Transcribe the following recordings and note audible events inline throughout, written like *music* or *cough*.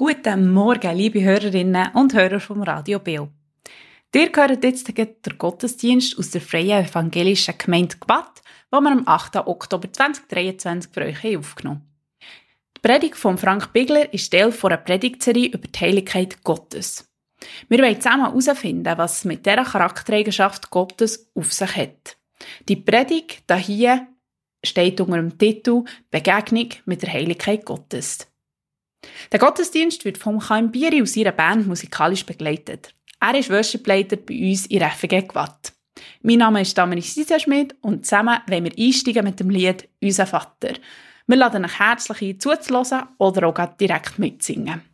Guten Morgen, liebe Hörerinnen und Hörer vom Radio Beo. Ihr hört jetzt den Gottesdienst aus der Freien Evangelischen Gemeinde Gwatt, den wir am 8. Oktober 2023 für euch aufgenommen haben. Die Predigt von Frank Bigler ist Teil einer Predigtserie über die Heiligkeit Gottes. Wir wollen zusammen herausfinden, was es mit dieser Charaktereigenschaft Gottes auf sich hat. Die Predigt hier steht unter dem Titel Begegnung mit der Heiligkeit Gottes. Der Gottesdienst wird vom Chaim Bieri aus ihrer Band musikalisch begleitet. Er ist Worshipleiter bei uns in FG Gwatt. Mein Name ist Damaris Siesenschmidt und zusammen wollen wir einsteigen mit dem Lied «Unser Vater». Wir laden euch herzlich ein, zuzuhören oder auch direkt mitzusingen.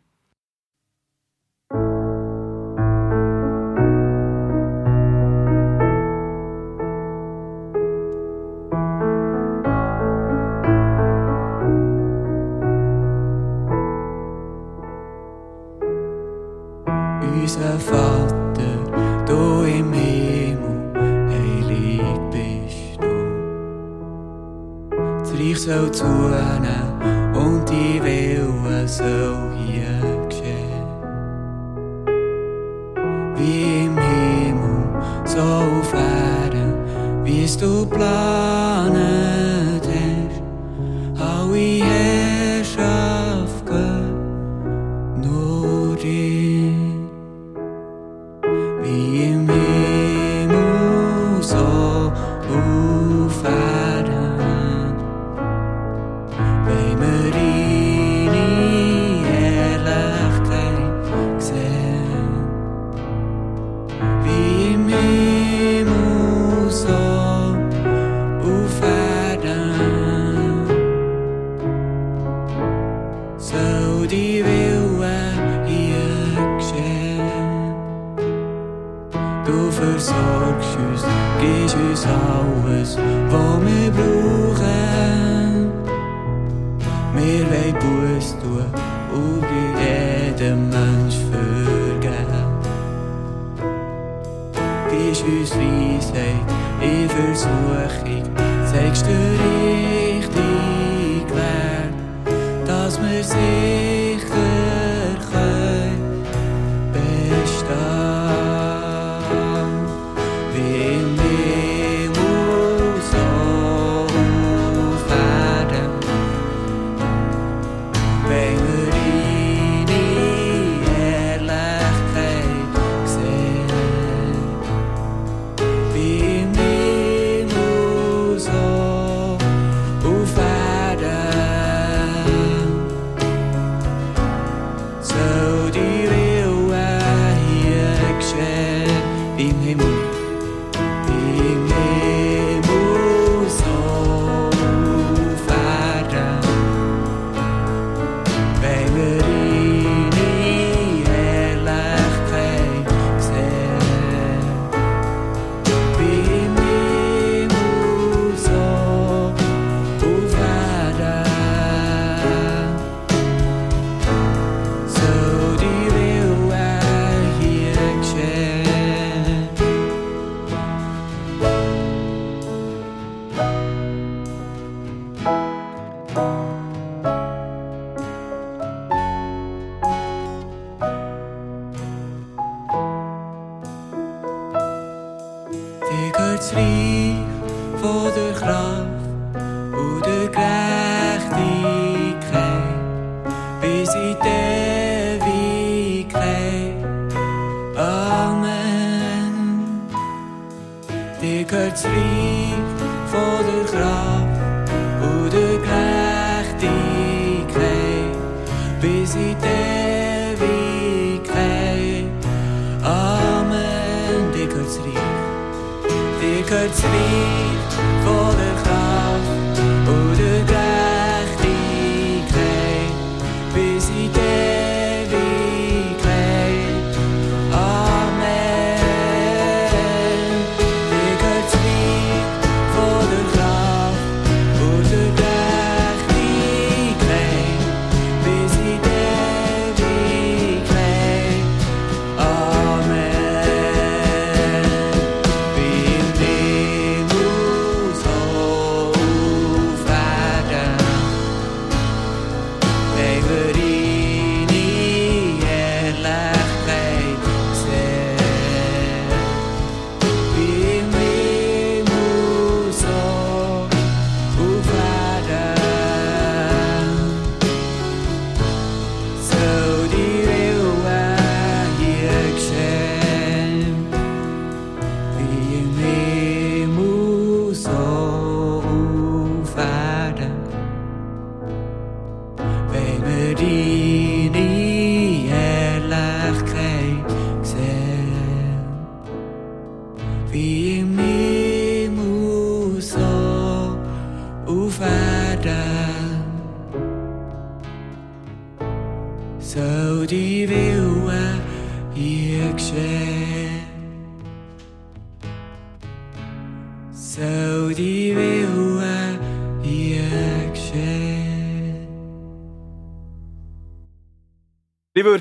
Das Reich soll zunehmen und die Wille soll hier geschehen. Wie im Himmel, so auf Erden, wie es du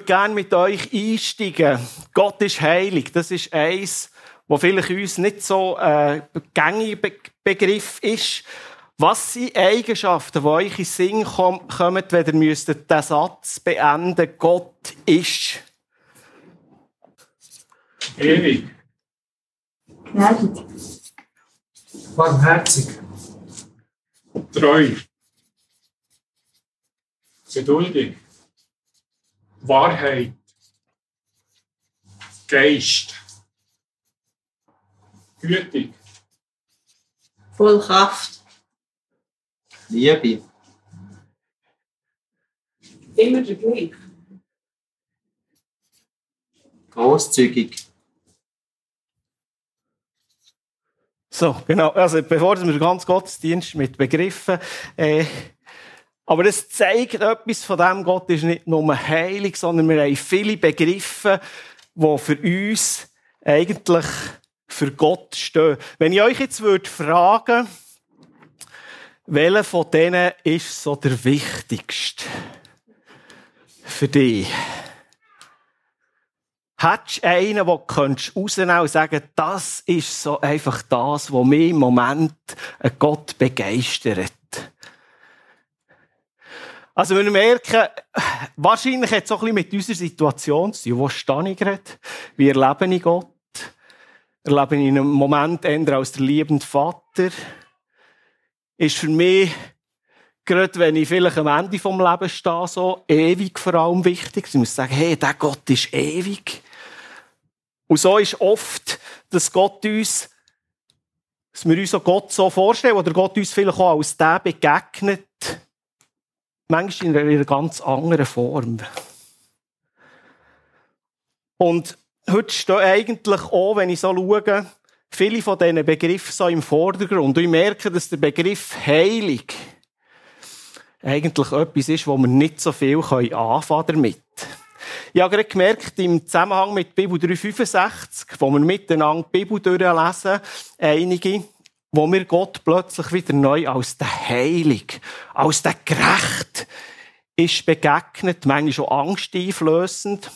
würde gerne mit euch einsteigen. Gott ist heilig. Das ist eins, wo vielleicht uns nicht so äh, gängiger Be Begriff ist. Was sind Eigenschaften, die euch in den Sinn kommen, wenn ihr müsstet den Satz beenden Gott ist? Ewig, Gnädig, barmherzig, treu, geduldig, Wahrheit, Geist, gütig, voll Kraft, Liebe, immer der gleich. großzügig, So, genau. Also, bevor wir den ganzen Gottesdienst mit Begriffen, äh, aber es zeigt etwas von dem, Gott ist nicht nur heilig, sondern wir haben viele Begriffe, die für uns eigentlich für Gott stehen. Wenn ich euch jetzt würde fragen, welcher von denen ist so der wichtigste für dich? Hättest du einen, den du rausnehmen und sagen, das ist so einfach das, was mich im Moment Gott begeistert? Also, wir merken, wahrscheinlich hat es auch ein bisschen mit unserer Situation zu tun. Wo stehe ich gerade? Wie erlebe ich Gott? Erlebe ich ihn im Moment eher als der liebende Vater? Ist für mich, gerade wenn ich vielleicht am Ende vom Lebens stehe, so ewig vor allem wichtig. Ich muss sagen, hey, der Gott ist ewig. Und so ist oft, dass Gott uns, dass wir uns Gott so vorstellen, oder Gott uns vielleicht auch als der begegnet, manchmal in einer ganz anderen Form. Und heute stehen eigentlich auch, wenn ich so schaue, viele von diesen Begriffen so im Vordergrund. Und ich merke, dass der Begriff heilig eigentlich etwas ist, wo wir nicht so viel anfangen damit. Ich habe gerade gemerkt, im Zusammenhang mit Bibel 365, wo wir miteinander die Bibel durchlesen, einige, wo mir Gott plötzlich wieder neu als der Heilig, als der Gerecht ist begegnet, manchmal schon angsteinflößend.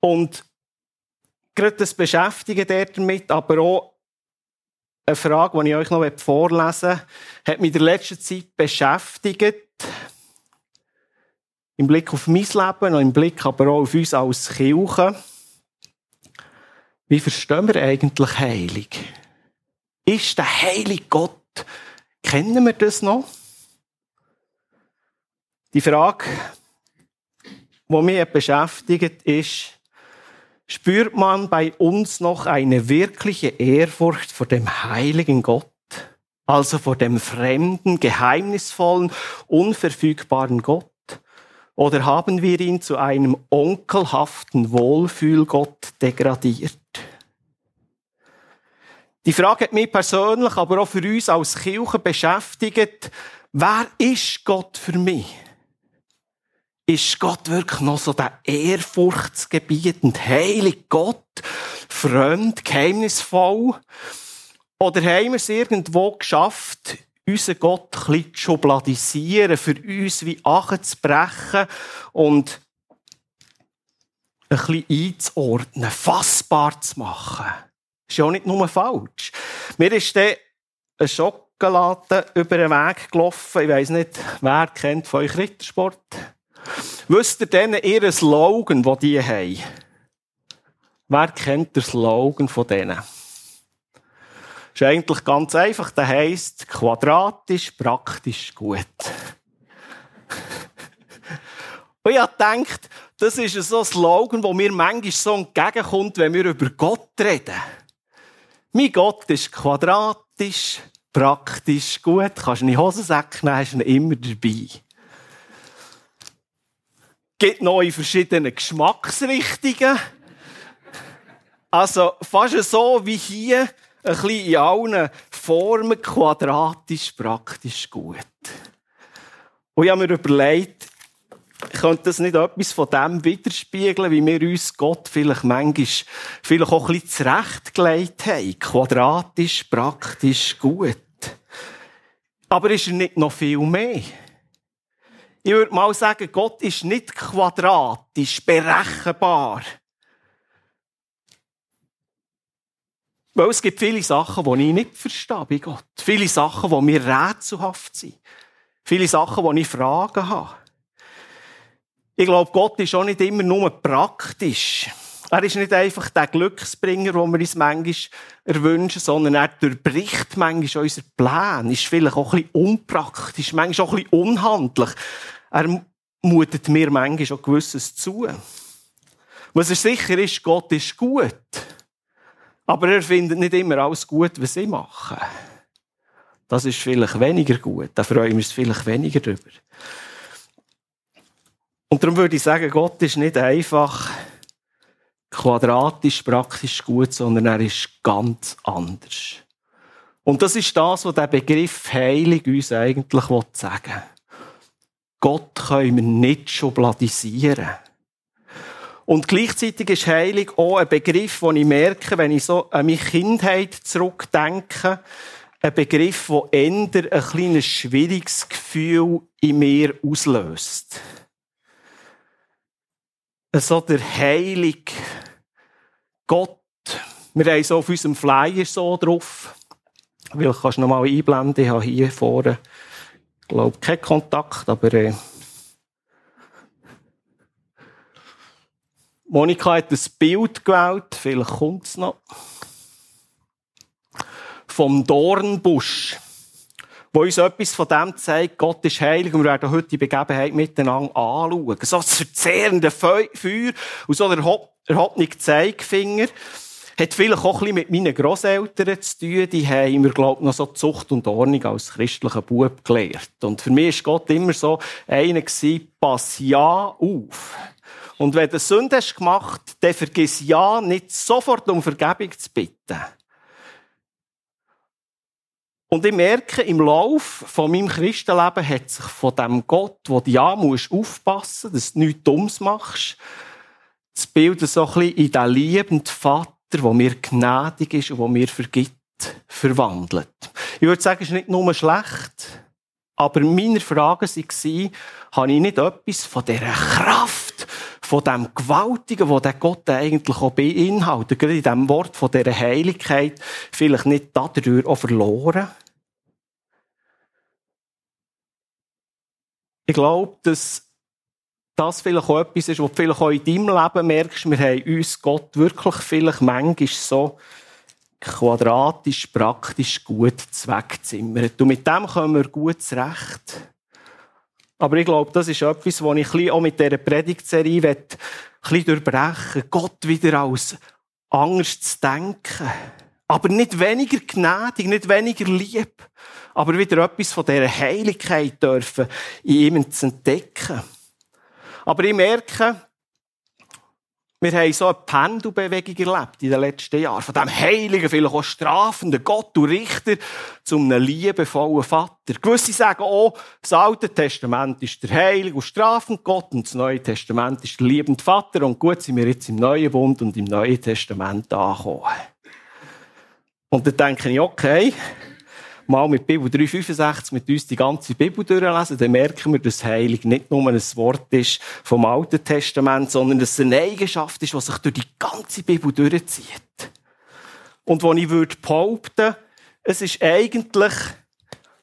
Und gerade das Beschäftigen damit, aber auch eine Frage, die ich euch noch vorlesen will, hat mich in der letzten Zeit beschäftigt. Im Blick auf mein Leben und im Blick aber auch auf uns als Kirche. Wie verstehen wir eigentlich heilig? Ist der heilige Gott, kennen wir das noch? Die Frage, die mich beschäftigt, ist, spürt man bei uns noch eine wirkliche Ehrfurcht vor dem heiligen Gott, also vor dem fremden, geheimnisvollen, unverfügbaren Gott? Oder haben wir ihn zu einem onkelhaften Wohlfühlgott degradiert? Die Frage hat mich persönlich, aber auch für uns als Kirche beschäftigt. Wer ist Gott für mich? Ist Gott wirklich noch so der ehrfurchtsgebietend heilige Gott? Fremd, geheimnisvoll? Oder haben wir es irgendwo geschafft, unseren Gott ein bisschen zu schubladisieren, für uns wie Achen zu brechen und ein bisschen einzuordnen, fassbar zu machen? Ist ja auch nicht nur falsch. Mir ist dann eine Schokolade über den Weg gelaufen. Ich weiss nicht, wer kennt von euch Rittersport? Wisst ihr denn ihren Slogan, den die haben? Wer kennt den Slogan von denen? Ist eigentlich ganz einfach. Der heisst quadratisch, praktisch gut. *laughs* Und ich gedacht, das ist so ein Slogan, der mir manchmal so entgegenkommt, wenn wir über Gott reden. Mein Gott ist quadratisch, praktisch gut. Kannst in die Hosensäcke nehmen, ihn immer dabei. Gibt noch in verschiedenen Geschmacksrichtungen. Also fast so wie hier, ein bisschen in allen Formen, quadratisch, praktisch gut. Und ich habe mir überlegt, könnte das nicht etwas von dem widerspiegeln, wie wir uns Gott vielleicht manchmal vielleicht auch ein bisschen zurechtgelegt haben? Quadratisch, praktisch, gut. Aber ist er nicht noch viel mehr? Ich würde mal sagen, Gott ist nicht quadratisch, berechenbar. Weil es gibt viele Sachen, die ich nicht verstehe bei Gott. Viele Sachen, die mir rätselhaft sind. Viele Sachen, die ich Fragen habe. Ich glaube, Gott ist auch nicht immer nur praktisch. Er ist nicht einfach der Glücksbringer, den wir uns manchmal erwünschen, sondern er durchbricht manchmal unsere Pläne, ist vielleicht auch ein bisschen unpraktisch, manchmal auch ein bisschen unhandlich. Er mutet mir manchmal auch gewisses zu. Was er sicher ist, Gott ist gut. Aber er findet nicht immer alles gut, was ich mache. Das ist vielleicht weniger gut. Da freuen wir uns vielleicht weniger drüber. Und darum würde ich sagen, Gott ist nicht einfach quadratisch, praktisch gut, sondern er ist ganz anders. Und das ist das, was der Begriff heilig uns eigentlich sagen will. Gott können wir nicht schubladisieren. Und gleichzeitig ist heilig auch ein Begriff, den ich merke, wenn ich so an meine Kindheit zurückdenke, ein Begriff, der eher ein kleines schwieriges Gefühl in mir auslöst so der Heilig Gott. Wir haben so auf unserem Flyer so drauf. Weil kannst du noch mal einblenden. Ich habe hier vorne, glaube, keinen Kontakt, aber äh, Monika hat ein Bild gewählt, vielleicht kommt es noch, vom Dornbusch wo uns etwas von dem zeigt, Gott ist heilig und wir werden heute die Begebenheit miteinander anschauen. So das verzehrende Feuer und so der erhobene Zeigefinger hat vielleicht auch ein bisschen mit meinen Grosseltern zu tun. Die haben mir, glaube ich, noch so Zucht und Ordnung als christlicher Bub gelehrt. Und für mich ist Gott immer so einer gewesen, pass ja auf. Und wenn du Sünde hast gemacht, dann vergiss ja nicht sofort um Vergebung zu bitten. Und ich merke, im Lauf von meinem Christenleben hat sich von dem Gott, wo du ja musst aufpassen, dass du nichts Dummes machst, das Bild so ein bisschen in den liebenden Vater, der mir gnädig ist und der mir vergibt, verwandelt. Ich würde sagen, es ist nicht nur schlecht, aber meine Fragen waren, habe ich nicht etwas von dieser Kraft, von dem Gewaltigen, wo der Gott eigentlich auch beinhaltet, gerade in diesem Wort von dieser Heiligkeit, vielleicht nicht dadurch auch verloren? Ich glaube, dass das vielleicht auch etwas ist, was du vielleicht auch in deinem Leben merkst. Wir haben uns Gott wirklich vielleicht manchmal so quadratisch, praktisch gut zweckzimmert. Und mit dem kommen wir gut zurecht. Aber ich glaube, das ist etwas, was ich auch mit dieser Predigtserie ein bisschen durchbrechen Gott wieder als anders zu denken. Aber nicht weniger gnädig, nicht weniger lieb aber wieder etwas von dieser Heiligkeit dürfen in ihm zu entdecken. Aber ich merke, wir haben so eine Pendelbewegung erlebt in den letzten Jahren. Von dem heiligen, vielleicht auch strafenden Gott und Richter zu einem liebevollen Vater. Gewisse sagen auch, das Alte Testament ist der heilige und strafende Gott und das Neue Testament ist der liebende Vater. Und gut sind wir jetzt im Neuen Bund und im Neuen Testament angekommen. Und dann denke ich, okay, mal mit Bibel 365 mit uns die ganze Bibel durchlesen, dann merken wir, dass Heilig nicht nur ein Wort ist vom Alten Testament, sondern dass es eine Eigenschaft ist, die sich durch die ganze Bibel durchzieht. Und wo ich würde behaupten, es ist eigentlich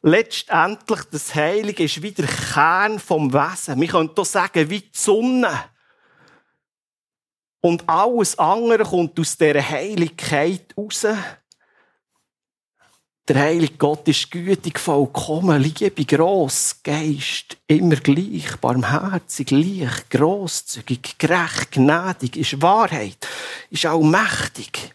letztendlich das Heilige ist wie der Kern vom Wesen. Wir können hier sagen, wie die Sonne. Und alles andere kommt aus dieser Heiligkeit raus. Der Heilige Gott ist gütig, vollkommen, Liebe, gross, Geist, immer gleich, barmherzig, leicht, grosszügig, gerecht, gnädig, ist Wahrheit, ist allmächtig.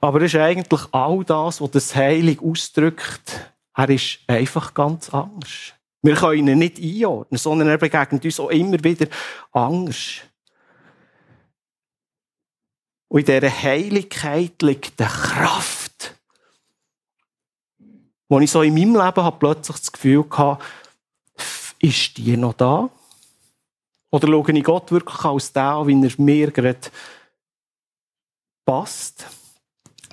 Aber ist eigentlich all das, was das Heilig ausdrückt. Er ist einfach ganz anders. Wir können ihn nicht einordnen, sondern er begegnet uns auch immer wieder anders. Und in dieser Heiligkeit liegt eine Kraft, wo ich so in meinem Leben habe plötzlich das Gefühl hatte, ist die noch da? Oder schaue ich Gott wirklich als der, wie er mir gerade passt?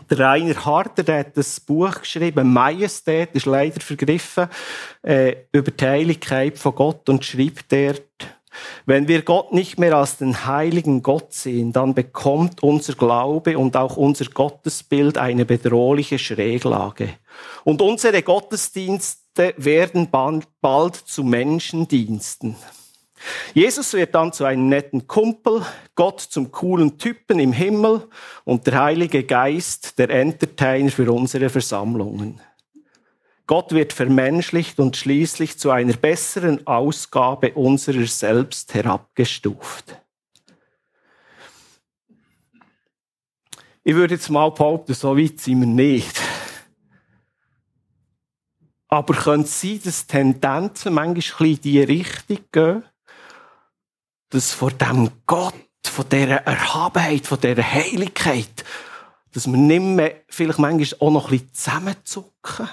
Der Rainer Harder der hat ein Buch geschrieben, Majestät, ist leider vergriffen, äh, über die Heiligkeit von Gott und schreibt dort, wenn wir Gott nicht mehr als den heiligen Gott sehen, dann bekommt unser Glaube und auch unser Gottesbild eine bedrohliche Schräglage. Und unsere Gottesdienste werden bald zu Menschendiensten. Jesus wird dann zu einem netten Kumpel, Gott zum coolen Typen im Himmel und der Heilige Geist der Entertainer für unsere Versammlungen. Gott wird vermenschlicht und schließlich zu einer besseren Ausgabe unserer selbst herabgestuft. Ich würde jetzt mal behaupten, so weit sind wir nicht. Aber könnte es sein, dass Tendenzen manchmal in die Richtung gehen, dass vor dem Gott, von dieser Erhabenheit, von dieser Heiligkeit, dass wir nicht mehr vielleicht manchmal auch noch ein bisschen zusammenzucken?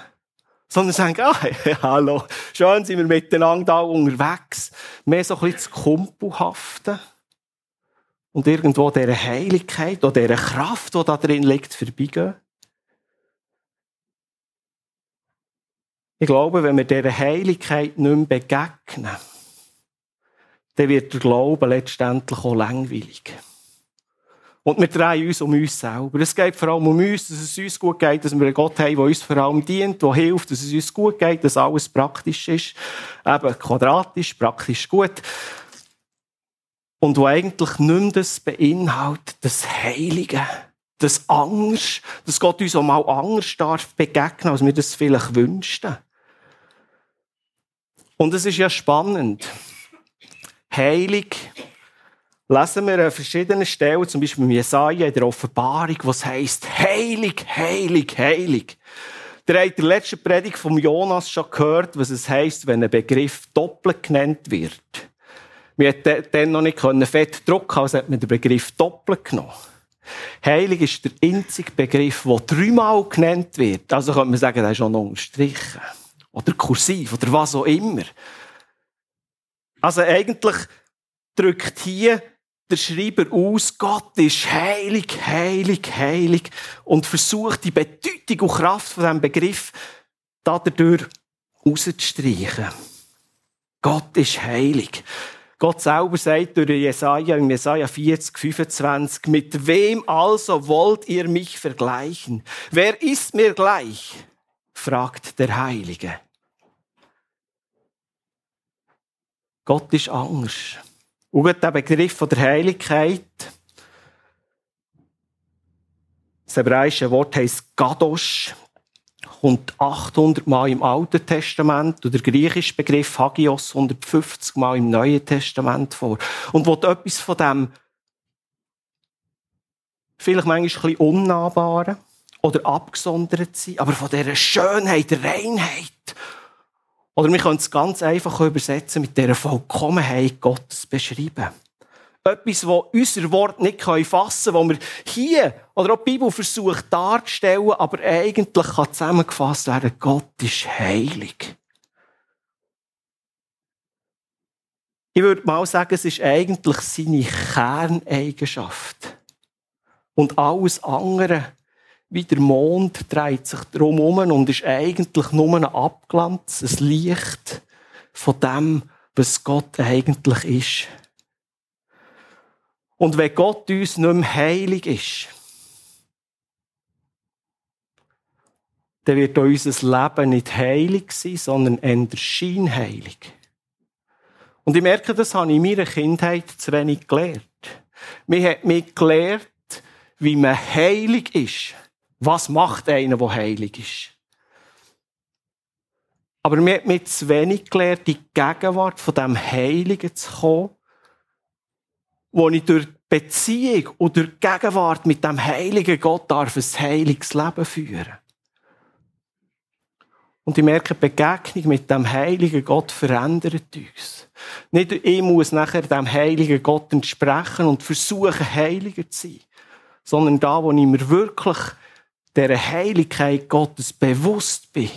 Sondern sagen, ah, *laughs* hallo, schön sind wir miteinander da unterwegs. Mehr so ein bisschen zu Kumpelhaften. Und irgendwo dieser Heiligkeit oder dieser Kraft, die da drin liegt, vorbeigehen. Ich glaube, wenn wir dieser Heiligkeit nicht mehr begegnen, dann wird der Glaube letztendlich auch langweilig. Und wir drehen uns um uns selber. Es geht vor allem um uns, dass es uns gut geht, dass wir einen Gott haben, der uns vor allem dient, der hilft, dass es uns gut geht, dass alles praktisch ist. Eben quadratisch, praktisch gut. Und wo eigentlich nicht mehr das beinhaltet, das Heilige, das Angst, dass Gott uns auch mal anders darf begegnen, als wir das vielleicht wünschten. Und es ist ja spannend. Heilig lesen wir an verschiedenen Stellen, zum Beispiel im Jesaja in der Offenbarung, was heißt heilig, heilig, heilig. Der hat der letzten Predigt vom Jonas schon gehört, was es heißt, wenn ein Begriff doppelt genannt wird. Wir hätten dann noch nicht fett drucken, also hat man den Begriff doppelt genommen. Heilig ist der einzige Begriff, der dreimal genannt wird. Also könnte man sagen, der ist schon unterstrichen. Oder kursiv, oder was auch immer. Also eigentlich drückt hier der Schreiber aus, Gott ist heilig, heilig, heilig und versucht die Bedeutung und Kraft von diesem Begriff dadurch rauszustreichen. Gott ist heilig. Gott selber sagt durch Jesaja, in Jesaja 40, 25, mit wem also wollt ihr mich vergleichen? Wer ist mir gleich? fragt der Heilige. Gott ist anders. Und der Begriff von der Heiligkeit, das hebräische Wort heisst Gadosh, kommt 800 Mal im Alten Testament und der griechische Begriff Hagios 150 Mal im Neuen Testament vor. Und wo etwas von dem vielleicht manchmal ein bisschen unnahbaren oder abgesondert sein, aber von dieser Schönheit, Reinheit oder wir können es ganz einfach übersetzen mit dieser Vollkommenheit Gottes beschreiben. Etwas, das unser Wort nicht fassen kann, das wir hier oder auch die Bibel versucht darzustellen, aber eigentlich kann zusammengefasst werden, Gott ist heilig. Ich würde mal sagen, es ist eigentlich seine Kerneigenschaft. Und alles andere wie der Mond dreht sich drum um und ist eigentlich nur ein Abglanz, ein Licht von dem, was Gott eigentlich ist. Und wenn Gott uns nicht mehr heilig ist, dann wird unser Leben nicht heilig sein, sondern eher scheinheilig. Und ich merke, das habe ich in meiner Kindheit zu wenig gelernt. Mir hat mich gelernt, wie man heilig ist. Was macht einer, der heilig ist? Aber mir hat mir zu wenig gelernt, die Gegenwart von dem Heiligen zu kommen, wo ich durch Beziehung oder Gegenwart mit dem heiligen Gott darf ein heiliges Leben führen. Und ich merke, die Begegnung mit dem heiligen Gott verändert uns. Nicht ich muss nachher dem heiligen Gott entsprechen und versuchen, heiliger zu sein, sondern da, wo ich mir wirklich der Heiligkeit Gottes bewusst bin,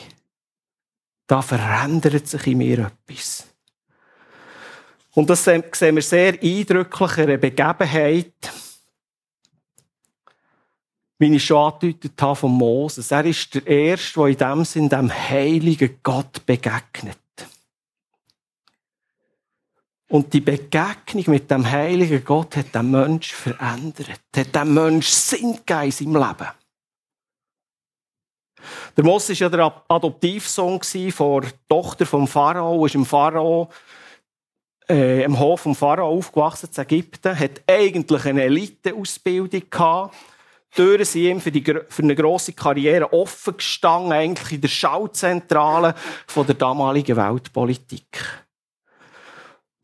da verändert sich in mir etwas. Und das sehen wir sehr eindrücklich in einer Begebenheit, wie ich schon angedeutet habe von Moses. Er ist der Erste, der in dem Sinn dem heiligen Gott begegnet. Und die Begegnung mit dem heiligen Gott hat den Mensch verändert, hat dem Mensch Sinn gegeben in seinem Leben. Der Moses war ja der Adoptivsohn der Tochter vom Pharao, ist im Pharao äh, im Hof vom Pharao aufgewachsen in Ägypten, hat eigentlich eine Eliteausbildung gehabt. Die Türen sind ihm für, die, für eine grosse Karriere offen gestanden, eigentlich in der Schauzentrale von der damaligen Weltpolitik.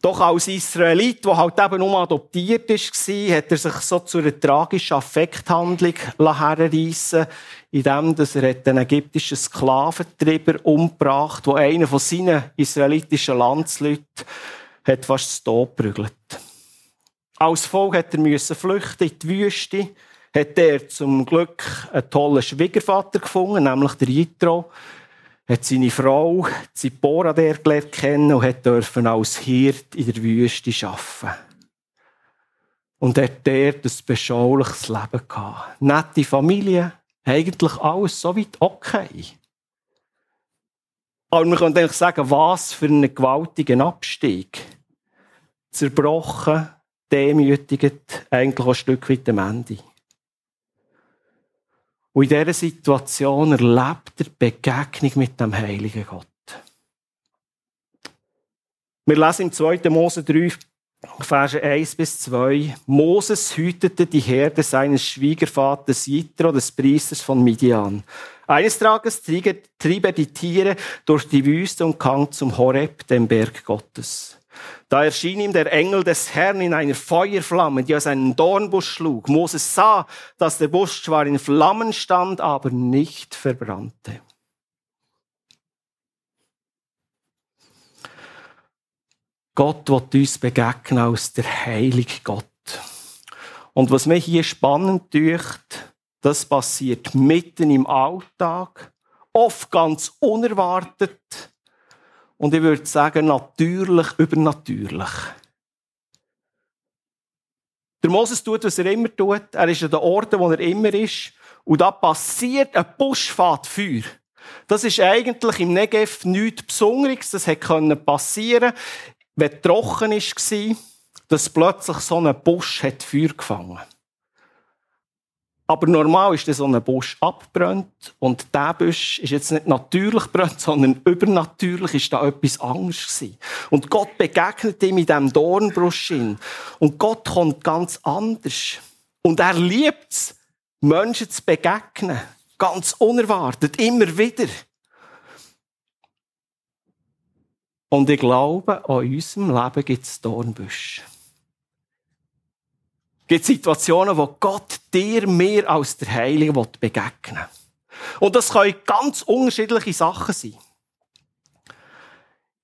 Doch als Israelit, der halt eben nur adoptiert war, hat er sich so zu einer tragischen Affekthandlung herreissen indem er den ägyptischen Sklaventreiber umgebracht hat, der einer von seinen israelitischen Landsleuten hat fast zu Tod geprügelt. Als Folge hat er flüchten in die Wüste, hat er zum Glück einen tollen Schwiegervater gefunden, nämlich der Jitro, hat seine Frau Zipporah der gelernt kennen und hat dürfen als Hirt in der Wüste arbeiten. Und hat dort ein beschauliches Leben gehabt. Nette Familie, eigentlich alles so weit okay. Aber man könnte eigentlich sagen, was für einen gewaltigen Abstieg. Zerbrochen, demütigend, eigentlich ein Stück weit am Ende. Und in dieser Situation erlebt er die Begegnung mit dem heiligen Gott. Wir lesen im 2. Mose 3, Verse 1 bis 2. Moses hütete die Herde seines Schwiegervaters Jitro, des Priesters von Midian. Eines Tages trieb er die Tiere durch die Wüste und kam zum Horeb, dem Berg Gottes. Da erschien ihm der Engel des Herrn in einer Feuerflamme, die aus einem Dornbusch schlug. Moses sah, dass der Busch zwar in Flammen stand, aber nicht verbrannte. Gott wird uns begegnen als der heilige Gott. Und was mich hier spannend dünkt, das passiert mitten im Alltag, oft ganz unerwartet und ich würde sagen, natürlich übernatürlich. Der Moses tut, was er immer tut. Er ist an den Orten, wo er immer ist. Und da passiert ein Buschfahrt Feuer. Das ist eigentlich im Negev nichts Besonderes. Das hätte passieren können, wenn es trocken war, dass plötzlich so ein Busch Feuer gefangen hat. Aber normal ist so ein Busch abbrennt und der Busch ist jetzt nicht natürlich brennt, *laughs* sondern übernatürlich ist da etwas anderes gewesen. Und Gott begegnet ihm in diesem Dornbusch Und Gott kommt ganz anders. Und er liebt es, Menschen zu begegnen. Ganz unerwartet, immer wieder. Und ich glaube, an unserem Leben gibt es Dornbüsche gibt Situationen, wo Gott dir mehr als der Heilige begegnen will. Und das können ganz unterschiedliche Sachen sein.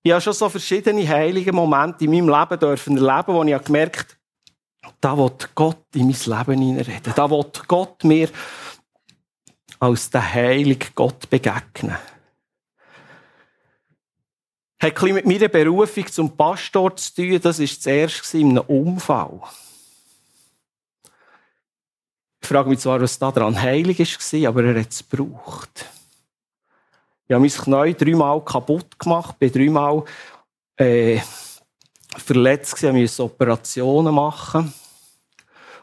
Ich habe schon so verschiedene heilige Momente in meinem Leben dürfen erleben, wo ich gemerkt habe, da will Gott in mein Leben hineinreden. Da will Gott mir als der heilige Gott begegnen. Hat ein mit meiner Berufung zum Pastor zu tun. Das war zuerst in einem Unfall. Ich frage mich zwar, was da dran heilig war, aber er hat es gebraucht. Ich habe mein Knie dreimal kaputt gemacht, bin dreimal äh, verletzt gewesen, musste Operationen machen.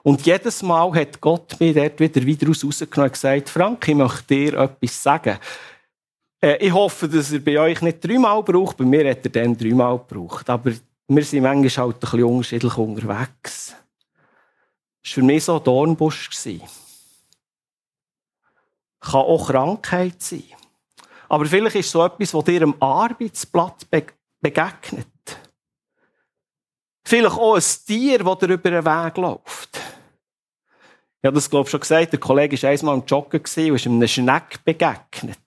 Und jedes Mal hat Gott mich dort wieder, wieder rausgenommen und gesagt, Frank, ich möchte dir etwas sagen. Äh, ich hoffe, dass er bei euch nicht dreimal braucht, bei mir hat er dann dreimal gebraucht. Aber wir sind manchmal halt ein bisschen unterschiedlich unterwegs. Das war für mich so ein Dornbusch. Kann auch Krankheit sein. Aber vielleicht ist so etwas, was dir am Arbeitsplatz begegnet. Vielleicht auch ein Tier, das dir über den Weg läuft. Ich habe das, glaube ich, schon gesagt. Der Kollege war einmal am Joggen und ist einem Schneck begegnet.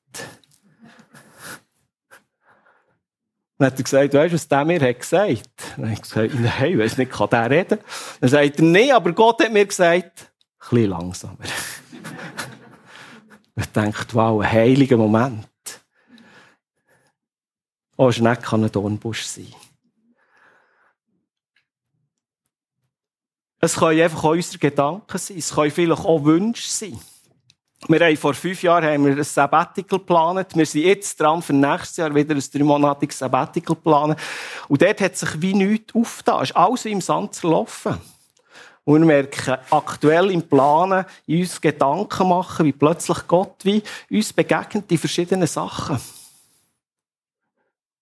Dann hat er gesagt, weißt du, was der mir hat gesagt? Dann habe ich gesagt, nein, ich weiss nicht, kann der reden? Dann sagt er, nein, aber Gott hat mir gesagt, ein bisschen langsamer. *laughs* ich denke, wow, ein heiliger Moment. Auch Schneck kann ein Dornbusch sein. Es können einfach auch unsere Gedanken sein. Es können vielleicht auch Wünsche sein. Wir haben vor fünf Jahren haben wir ein Sabbatical geplant. Wir sind jetzt dran, für nächstes Jahr wieder ein dreimonatiges Sabbatical planen. Und dort hat sich wie nichts aufgetan. Es ist alles im Sand zerlaufen. Und wir merken aktuell im Planen, in uns Gedanken machen, wie plötzlich Gott wie uns begegnet in verschiedenen Sachen.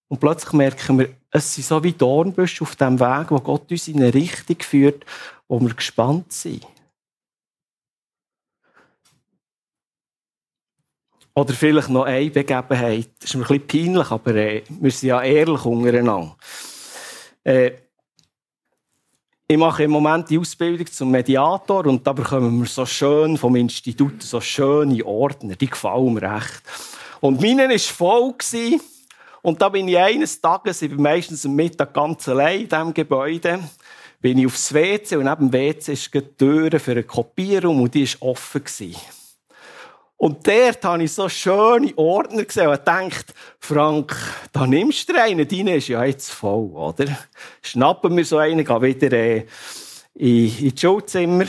Und plötzlich merken wir, es sind so wie Dornbüsche auf dem Weg, wo Gott uns in eine Richtung führt, wo wir gespannt sind. Oder vielleicht noch eine Begebenheit. Das ist mir ein bisschen peinlich, aber äh, wir sind ja ehrlich untereinander. Äh, ich mache im Moment die Ausbildung zum Mediator und da bekommen wir so schön vom Institut so schöne Ordner. Die gefallen mir recht. Und meine war voll. Gewesen. Und da bin ich eines Tages, ich bin meistens am Mittag ganz allein in diesem Gebäude, bin ich aufs WC und neben dem WC ist die Tür für eine Kopierung und die war offen. Gewesen. Und dort habe ich so schöne Ordner gesehen und gedacht, Frank, da nimmst du einen, deine ist ja jetzt voll, oder? Schnappen wir so einen, gehen wieder äh, in, in Schulzimmer.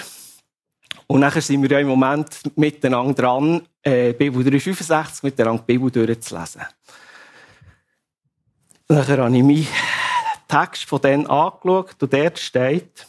Und nachher sind wir ja im Moment miteinander dran, äh, Bibel 365 miteinander die Bibel durchzulesen. Nachher habe ich meinen Text von denen angeschaut und dort steht,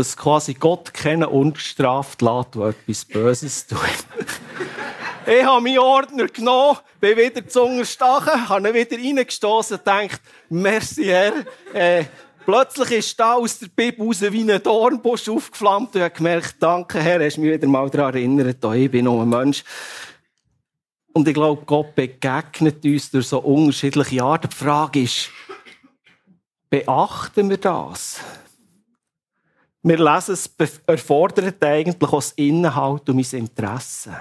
dass quasi Gott kennen ungestraft lässt, der etwas Böses tut. *laughs* ich habe meinen Ordner genommen, bin wieder zu unterstachen, habe ihn wieder reingestoßen und gedacht, merci Herr. Äh, plötzlich ist da aus der Bibel raus wie ein Dornbusch aufgeflammt und habe gemerkt, danke Herr, hast mich wieder mal daran erinnert, ich bin nur ein Mensch. Und ich glaube, Gott begegnet uns durch so unterschiedliche Arten. Die Frage ist, beachten wir das? Wir lesen es, erfordert eigentlich auch Inhalt und mein Interesse.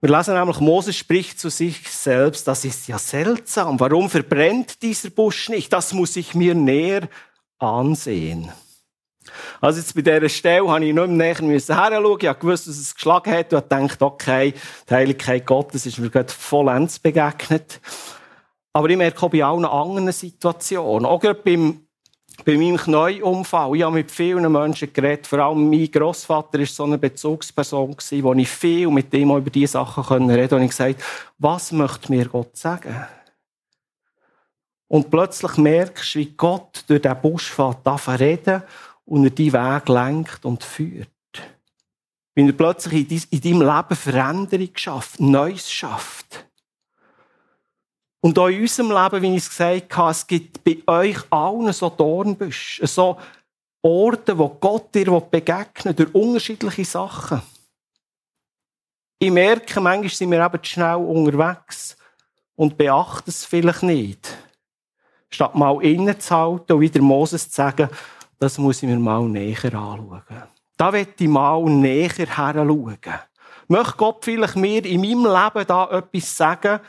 Wir lesen nämlich, Moses spricht zu sich selbst, das ist ja seltsam. Warum verbrennt dieser Busch nicht? Das muss ich mir näher ansehen. Also jetzt bei dieser Stelle habe ich nicht mehr näher heranschauen. Ich gewusst, dass es geschlagen hat und gedacht, okay, die Heiligkeit Gottes ist mir gerade vollends begegnet. Aber ich merke auch bei allen anderen Situationen, auch gerade beim bei meinem Knäuunfall, ich habe mit vielen Menschen geredet, vor allem mein Großvater war so eine Bezugsperson, wo ich viel mit ihm über diese Sachen reden konnte. Und ich gesagt, was möchte mir Gott sagen? Und plötzlich merkst du, wie Gott durch diesen Busch fährt, reden und er deinen Weg lenkt und führt. Wie er plötzlich in deinem Leben Veränderung schafft, Neues schafft. Und auch in unserem Leben, wie ich es gesagt habe, es gibt bei euch allen so Dornbüsche, so Orte, wo Gott dir begegnet durch unterschiedliche Sachen. Ich merke, manchmal sind wir eben schnell unterwegs und beachten es vielleicht nicht. Statt mal innezuhalten und wieder Moses zu sagen, das muss ich mir mal näher anschauen. Da will ich mal näher heranschauen. Möchte Gott vielleicht mir in meinem Leben da etwas sagen,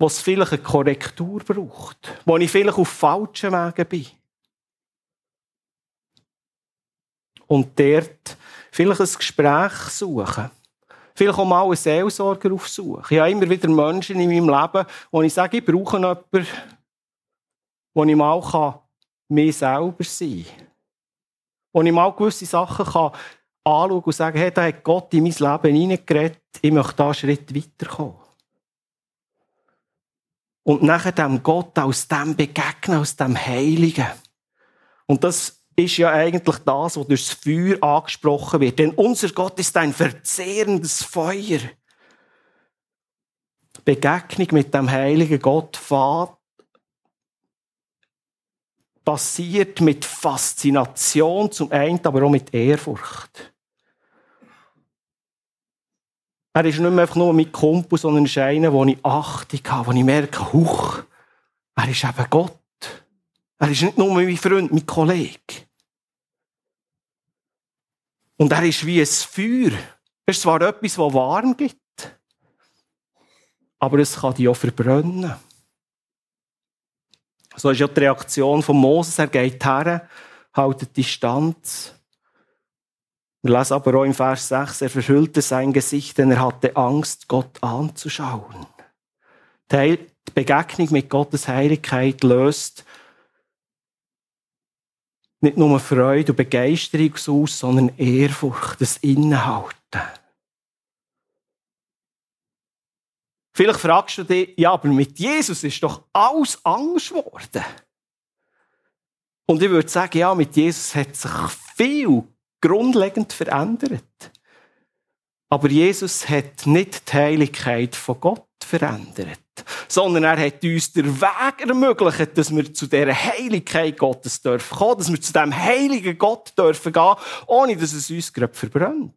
wo es vielleicht eine Korrektur braucht, wo ich vielleicht auf falschen Wegen bin. Und dort vielleicht ein Gespräch suchen. Vielleicht auch mal einen Seelsorger aufsuchen. Ich habe immer wieder Menschen in meinem Leben, wo ich sage, ich brauche jemanden, wo ich mal mir selber sein kann. Wo ich mal gewisse Sachen kann anschauen und sagen, hey, da hat Gott in mein Leben hineingeredet, ich möchte da einen Schritt weiterkommen. Und nachher dem Gott aus dem begegnen, aus dem Heiligen. Und das ist ja eigentlich das, was durch das Feuer angesprochen wird. Denn unser Gott ist ein verzehrendes Feuer. Begegnung mit dem heiligen Gott fährt, passiert mit Faszination zum einen, aber auch mit Ehrfurcht. Er ist nicht mehr einfach nur mein Kumpel, sondern ist einer, wo ich Achtung habe, wo ich merke, huch, er ist eben Gott. Er ist nicht nur mein Freund, mein Kollege. Und er ist wie ein Feuer. Er ist zwar etwas, das warm gibt, aber es kann dich auch verbrennen. So ist ja die Reaktion von Moses. Er geht her, haltet Distanz. Wir lesen aber auch im Vers 6, er verhüllte sein Gesicht, denn er hatte Angst, Gott anzuschauen. Die Begegnung mit Gottes Heiligkeit löst nicht nur Freude und Begeisterung aus, sondern Ehrfurcht, das Innehalten. Vielleicht fragst du dich, ja, aber mit Jesus ist doch alles Angst geworden. Und ich würde sagen, ja, mit Jesus hat sich viel grundlegend verändert. Aber Jesus hat nicht die Heiligkeit von Gott verändert, sondern er hat uns den Weg ermöglicht, dass wir zu dieser Heiligkeit Gottes dürfen kommen, dass wir zu diesem heiligen Gott dürfen gehen, ohne dass es uns gerade verbrennt.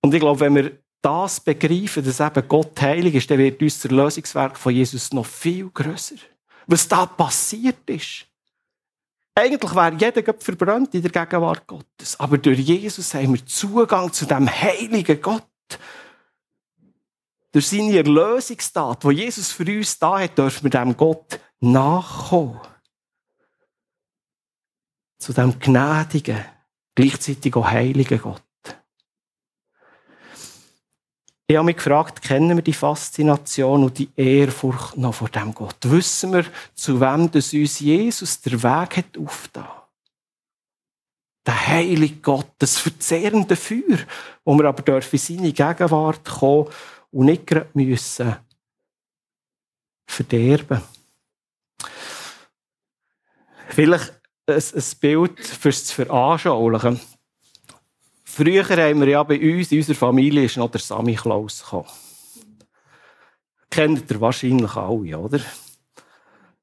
Und ich glaube, wenn wir das begreifen, dass eben Gott heilig ist, dann wird unser Lösungswerk von Jesus noch viel grösser. Was da passiert ist. Eigentlich wäre jeder verbrannt in der Gegenwart Gottes. Aber durch Jesus haben wir Zugang zu dem heiligen Gott. Durch seine Erlösungstat, die Jesus für uns da hat, dürfen wir dem Gott nachkommen. Zu dem gnädigen, gleichzeitig auch heiligen Gott. Ich habe mich gefragt, kennen wir die Faszination und die Ehrfurcht noch vor dem Gott? Wissen wir, zu wem das uns Jesus der Weg hat aufgetan? Der heilige Gott, das verzehrende Feuer, wo wir aber in seine Gegenwart kommen und nicht gerade müssen verderben. Vielleicht ein Bild fürs Veranschaulichen. Früher haben wir ja bei uns, in unserer Familie, ist noch der Sammy Klaus gekommen. Kennt ihr wahrscheinlich alle, oder?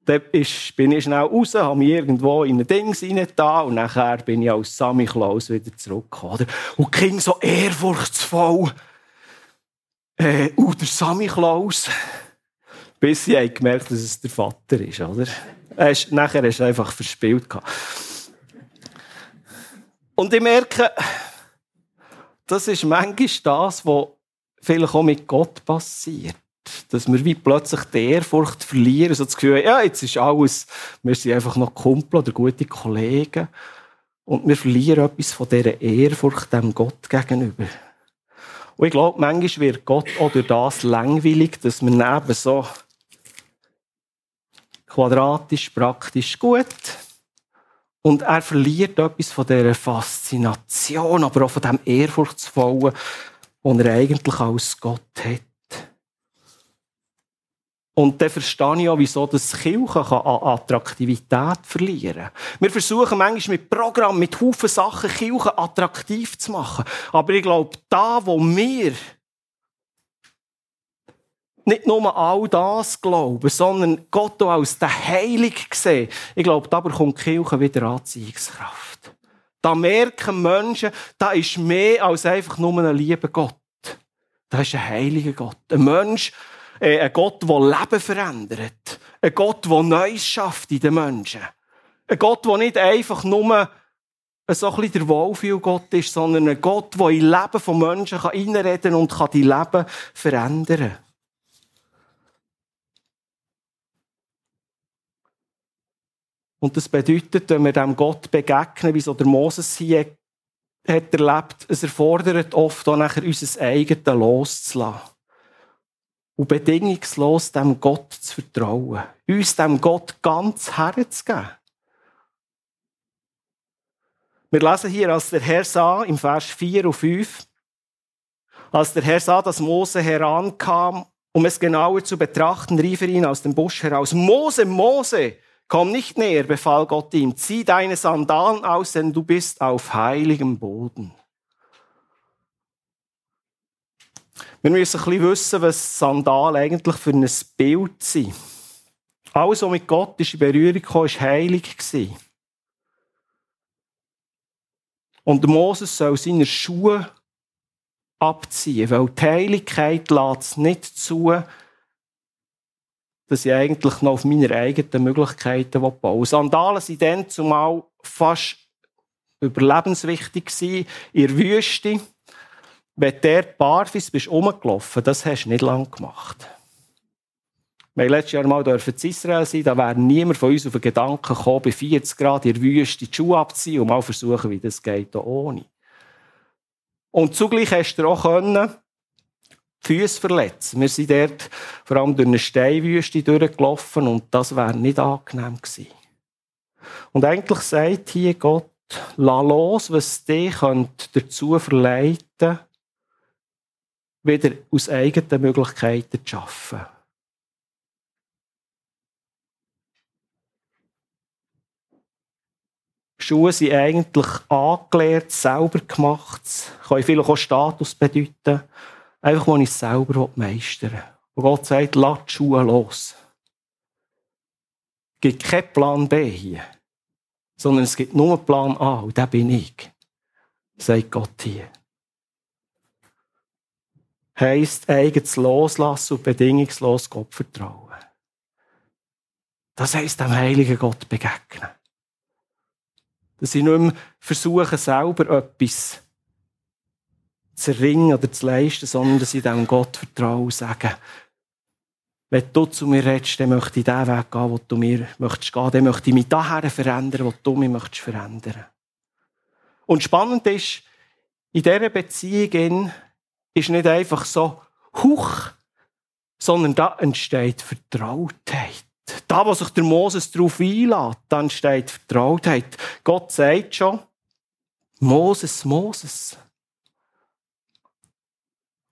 Dann bin ich schnell raus, habe mich irgendwo in ein Ding rein da und nachher bin ich als Sammy Klaus wieder zurückgekommen. Oder? Und Kinder so ehrfurchtsvoll. Äh, uh, der Sammy Klaus. Bis sie gemerkt dass es der Vater ist, oder? Er ist, nachher ist er einfach verspielt. Und ich merke, das ist manchmal das, was vielleicht auch mit Gott passiert. Dass wir wie plötzlich die Ehrfurcht verlieren, so das Gefühl, ja, jetzt ist alles, wir sind einfach noch Kumpel oder gute Kollegen. Und wir verlieren etwas von dieser Ehrfurcht dem Gott gegenüber. Und ich glaube, manchmal wird Gott durch das langweilig, dass wir neben so quadratisch, praktisch gut und er verliert etwas von dieser Faszination, aber auch von dem Ehrfurchtsvollen, den er eigentlich als Gott hat. Und dann verstehe ich auch, wieso das Kirche an Attraktivität verlieren kann. Wir versuchen manchmal mit Programmen, mit Haufen Sachen Kirche attraktiv zu machen. Aber ich glaube, da, wo wir nicht nur all das glauben, sondern Gott auch als der Heilig sehen. Ich glaube, da bekommt die Kirche wieder Anziehungskraft. Da merken Menschen, da ist mehr als einfach nur ein lieber Gott. Da ist ein heiliger Gott. Ein Mensch, äh, ein Gott, der Leben verändert. Ein Gott, der Neues schafft in den Menschen. Ein Gott, der nicht einfach nur so ein bisschen der Wohlfühl-Gott ist, sondern ein Gott, der in Leben von Menschen kann und kann die Leben verändern kann. Und das bedeutet, wenn wir dem Gott begegnen, wie so der Moses hier hat erlebt, es erfordert oft auch nachher unser eigenes loszulassen. Und bedingungslos dem Gott zu vertrauen. Uns dem Gott ganz herzugeben. Wir lesen hier, als der Herr sah, im Vers 4 und 5, als der Herr sah, dass Mose herankam, um es genauer zu betrachten, rief er ihn aus dem Busch heraus, Mose, Mose! Komm nicht näher, befahl Gott ihm, zieh deine Sandalen aus, denn du bist auf heiligem Boden. Wir müssen ein bisschen wissen, was Sandalen eigentlich für ein Bild sind. Alles, was mit Gott in Berührung kam, war heilig. Und Moses soll seine Schuhe abziehen, weil die Heiligkeit lässt nicht zu, dass ich eigentlich noch auf meine eigenen Möglichkeiten bauen will. Sandalen waren dann zumal fast überlebenswichtig in der Wüste. wenn der barfuß bist rumgelaufen, das hast du nicht lange gemacht. Wir letztes Jahr mal in Israel sein, da wäre niemand von uns auf den Gedanken gekommen, bei 40 Grad in der Wüste die Schuhe abzuziehen und mal versuchen, wie das geht, auch ohne. Und zugleich hast du auch können, Füße verletzen. Wir sind dort vor allem durch eine Steinwüste durchgelaufen und das wäre nicht angenehm gewesen. Und eigentlich sagt hier Gott, lass los, was dich dazu verleiten wieder aus eigenen Möglichkeiten zu arbeiten. Schuhe sind eigentlich angelehrt, selber gemacht. Können vielleicht auch Status bedeuten. Einfach, wo ich selber meistern will. Und Gott sagt, lass die Schuhe los. Es gibt keinen Plan B hier. Sondern es gibt nur Plan A. Und der bin ich. Sagt Gott hier. Heisst, eigenes Loslassen und bedingungslos Gott vertrauen. Das heisst, dem heiligen Gott begegnen. Dass ich nicht mehr versuche, selber etwas zu ringen oder zu leisten, sondern dass ich dem Gott vertraue und sage, wenn du zu mir redest, dann möchte ich den Weg gehen, wo du mir möchtest gehen. Dann möchte ich mich daher verändern, wo du mich möchtest verändern. Und spannend ist, in dieser Beziehung ist nicht einfach so, huch, sondern da entsteht Vertrautheit. Da, wo sich der Moses darauf einlädt, dann entsteht Vertrautheit. Gott sagt schon, Moses, Moses.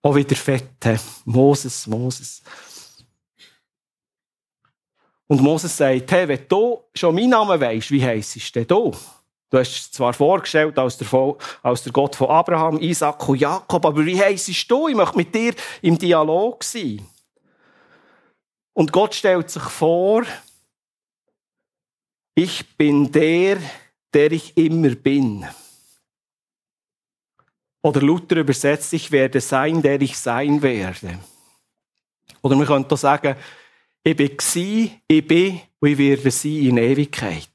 Auch wieder fette. Moses, Moses. Und Moses sagt, hey, wenn du schon meinen Namen weisst, wie heisst denn du? Du hast es zwar vorgestellt als der, als der Gott von Abraham, Isaac und Jakob, aber wie heisst du? Ich möchte mit dir im Dialog sein. Und Gott stellt sich vor, ich bin der, der ich immer bin. Oder Luther übersetzt, ich werde sein, der ich sein werde. Oder man könnte auch sagen, ich bin gsi, ich bin und ich werde sein in Ewigkeit.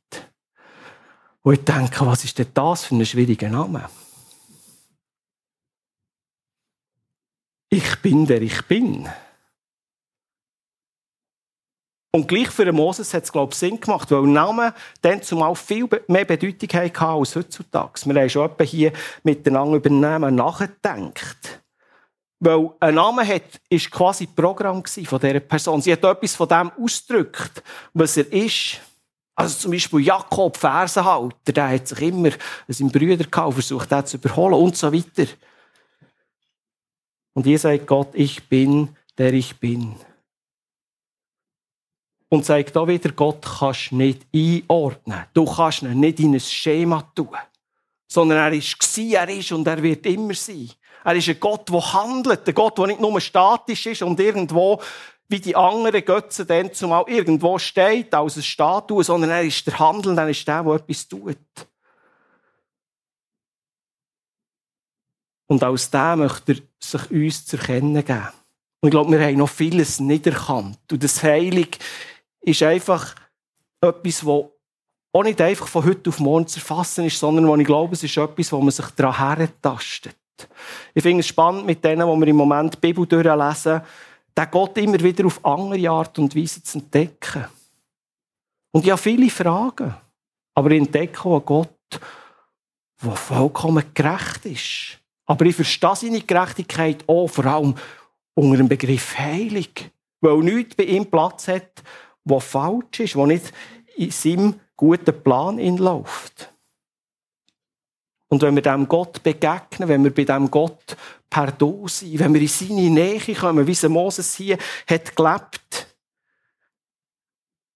Und ich denke, was ist denn das für ein schwieriger Name? Ich bin der ich bin. Und gleich für Moses hat es, glaube ich, Sinn gemacht, weil Namen dann zumal viel mehr Bedeutung hatten als heutzutage. Wir haben schon hier miteinander über Namen nachgedacht. Weil ein Name hat, ist quasi Programm von dieser Person. Sie hat etwas von dem ausgedrückt, was er ist. Also zum Beispiel Jakob, Fersenhalter, der hat sich immer seinen Brüder gehabt, versucht, den zu überholen und so weiter. Und ihr sagt Gott, ich bin, der ich bin. Und sagt da wieder, Gott kannst nicht einordnen. Du kannst ihn nicht in ein Schema tun. Sondern er ist gewesen, er ist und er wird immer sein. Er ist ein Gott, der handelt. Ein Gott, der nicht nur statisch ist und irgendwo wie die anderen Götzen dann zumal irgendwo steht, als eine Statue, sondern er ist der Handelnde, er ist der, der etwas tut. Und aus dem möchte er sich uns zu erkennen geben. Und ich glaube, wir haben noch vieles nicht erkannt. Und das Heilig ist einfach etwas, das auch nicht einfach von heute auf morgen zu erfassen ist, sondern wo ich glaube, es ist etwas, wo man sich daran hertastet. Ich finde es spannend mit denen, wo wir im Moment die Bibel durchlesen, den Gott immer wieder auf andere Art und Weise zu entdecken. Und ich habe viele Fragen, aber ich entdecke auch einen Gott, der vollkommen gerecht ist. Aber ich verstehe seine Gerechtigkeit auch vor allem unter dem Begriff heilig, weil nichts bei ihm Platz hat, was falsch ist, was nicht in seinem guten Plan läuft. Und wenn wir dem Gott begegnen, wenn wir bei dem Gott per Du sind, wenn wir in seine Nähe kommen, wie es Moses hier hat gelebt,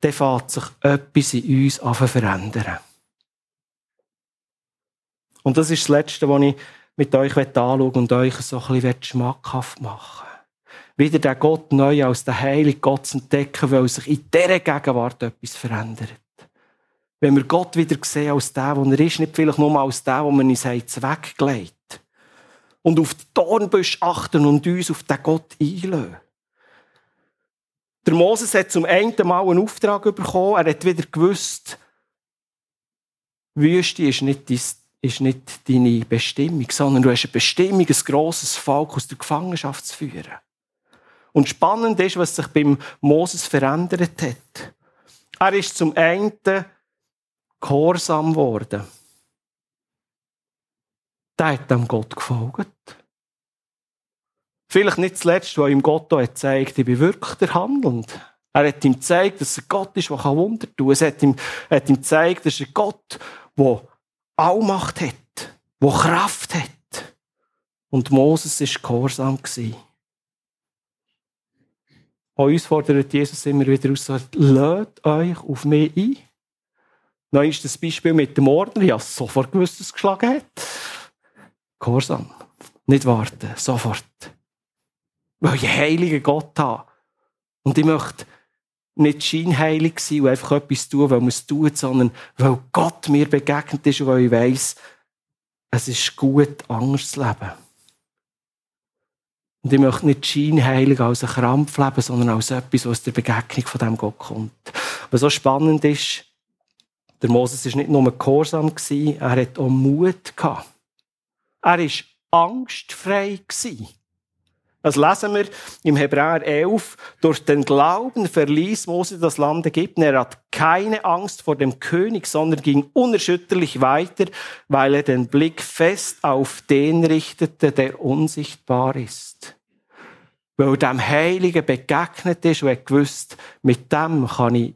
dann fängt sich etwas in uns an zu verändern. Und das ist das Letzte, was ich mit euch anschauen und euch so ein bisschen schmackhaft machen Wieder den Gott neu als den heiligen Gott zu entdecken, weil sich in dieser Gegenwart etwas verändert. Wenn wir Gott wieder sehen als der, wo er ist, nicht vielleicht nur als der, wo man uns weggelegt Und auf die Dornbüsche achten und uns auf den Gott einlösen. Der Moses hat zum einen Mal einen Auftrag bekommen. Er hat wieder gewusst, Wüste ist nicht dein, ist nicht deine Bestimmung, sondern du hast eine Bestimmung, ein grosses Volk aus der Gefangenschaft zu führen. Und spannend ist, was sich beim Moses verändert hat. Er ist zum einen gehorsam geworden. Der hat dem Gott gefolgt. Vielleicht nicht zuletzt, weil ihm Gott auch gezeigt hat, bin wirklich der Handelnd. Er hat ihm gezeigt, dass er Gott ist, der Wunder tun kann. Es hat ihm, hat ihm gezeigt, dass er Gott, der Allmacht hat, der Kraft hat. Und Moses war gehorsam. Auch uns fordert Jesus immer wieder aus, lädt euch auf mich ein. Dann ist das Beispiel mit dem Ordner. Ich sofort gewusst, dass es geschlagen hat. Gehorsam. Nicht warten, sofort. Weil ich einen heiligen Gott habe. Und ich möchte nicht scheinheilig sein und einfach etwas tun, weil man es tut, sondern weil Gott mir begegnet ist und weil ich weiss, es ist gut, anders zu leben. Und ich möchte nicht scheinheilig als ein Krampf leben, sondern als etwas, was aus der Begegnung von dem Gott kommt. Was so spannend ist, der Moses war nicht nur gehorsam, er hatte auch Mut. Er war angstfrei. Das lesen wir im Hebräer 11. Durch den Glauben verließ Mose das Land Ägypten. Er hat keine Angst vor dem König, sondern ging unerschütterlich weiter, weil er den Blick fest auf den richtete, der unsichtbar ist. Weil dem Heiligen begegnet ist und er gewusst, mit dem kann ich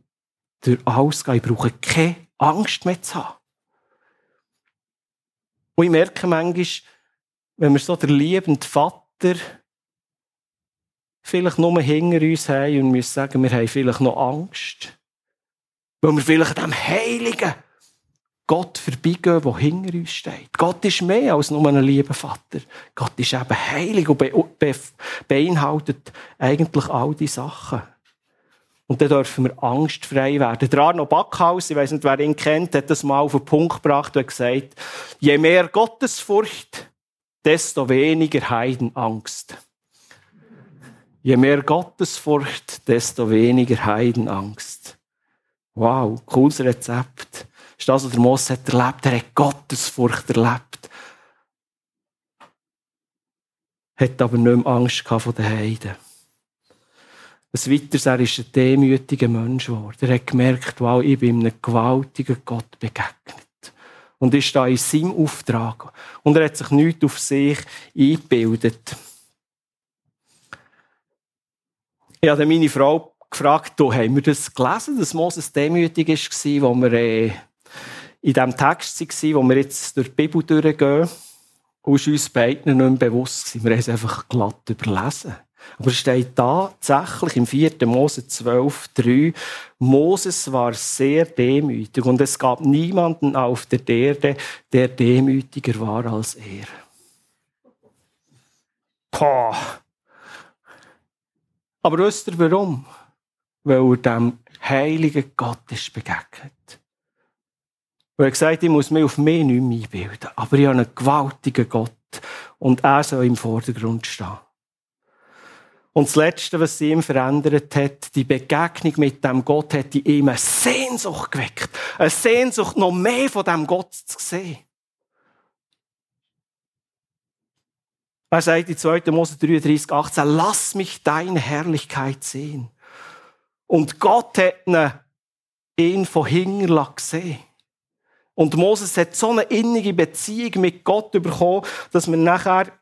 durch alles gehen. Ich brauche keine Angst mehr zu haben. Und ich merke manchmal, wenn wir so der liebende Vater vielleicht nur hinter uns haben und müssen sagen, wir haben vielleicht noch Angst. Weil wir vielleicht dem Heiligen Gott vorbeigehen, der hinter uns steht. Gott ist mehr als nur ein lieber Vater. Gott ist eben heilig und beinhaltet eigentlich all die Sachen. Und dann dürfen wir angstfrei werden. Der Arno Backhaus, ich weiß nicht, wer ihn kennt, hat das mal auf den Punkt gebracht und gesagt, je mehr Gottesfurcht, desto weniger Heidenangst. Je mehr Gottesfurcht, desto weniger Heidenangst. Wow, cooles Rezept. Das ist das, was der Mose hat erlebt. Er hat Gottesfurcht erlebt. Hat aber nicht mehr Angst vor den Heiden. Ein weiteres, er ist ein demütiger Mensch geworden. Er hat gemerkt, wow, ich bin einem gewaltigen Gott begegnet. Und ist da in seinem Auftrag. Und er hat sich nichts auf sich eingebildet. Ich habe meine Frau gefragt, haben wir das gelesen, dass Moses demütig war, wo wir äh, in diesem Text waren, wo wir jetzt durch die Bibel durchgehen. Und ist uns beiden nicht mehr bewusst. Wir haben es einfach glatt überlesen. Aber es steht tatsächlich im 4. Mose 12, 3, Moses war sehr demütig und es gab niemanden auf der Erde, der demütiger war als er. Pah, aber wisst ihr warum? Weil er dem heiligen Gott ist begegnet. Weil er gesagt ich muss mich auf mich nicht mehr einbilden. Aber ich habe einen gewaltigen Gott. Und er soll im Vordergrund stehen. Und das Letzte, was sie ihm verändert hat, die Begegnung mit dem Gott, hat in ihm eine Sehnsucht geweckt. Eine Sehnsucht, noch mehr von dem Gott zu sehen. Er sagt in 2. Mose 33, 18, lass mich deine Herrlichkeit sehen. Und Gott hat ihn von hinten gesehen. Und Moses hat so eine innige Beziehung mit Gott bekommen, dass man nachher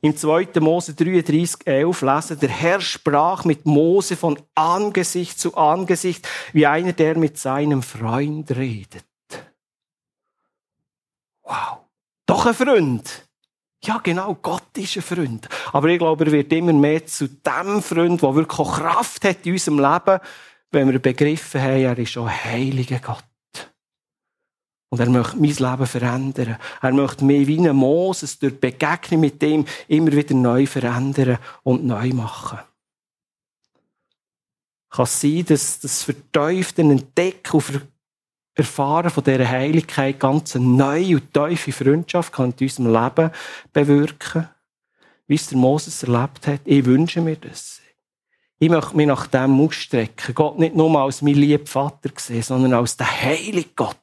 im 2. Mose 33, 11 lesen, der Herr sprach mit Mose von Angesicht zu Angesicht, wie einer, der mit seinem Freund redet. Wow. Doch ein Freund. Ja, genau, Gott ist ein Freund. Aber ich glaube, er wird immer mehr zu dem Freund, der wirklich auch Kraft hat in unserem Leben, wenn wir begriffen haben, er ist auch ein heiliger Gott. Und er möchte mein Leben verändern. Er möchte mich wie ein Moses durch Begegnung mit ihm immer wieder neu verändern und neu machen. Kann sein, dass das verteufelte Entdecken und Erfahren von dieser Heiligkeit ganz eine neue und tiefe Freundschaft kann in unserem Leben bewirken, wie es der Moses erlebt hat. Ich wünsche mir das. Ich möchte mich nach dem ausstrecken. Gott nicht nur als mein lieber Vater sehen, sondern als der heilige Gott.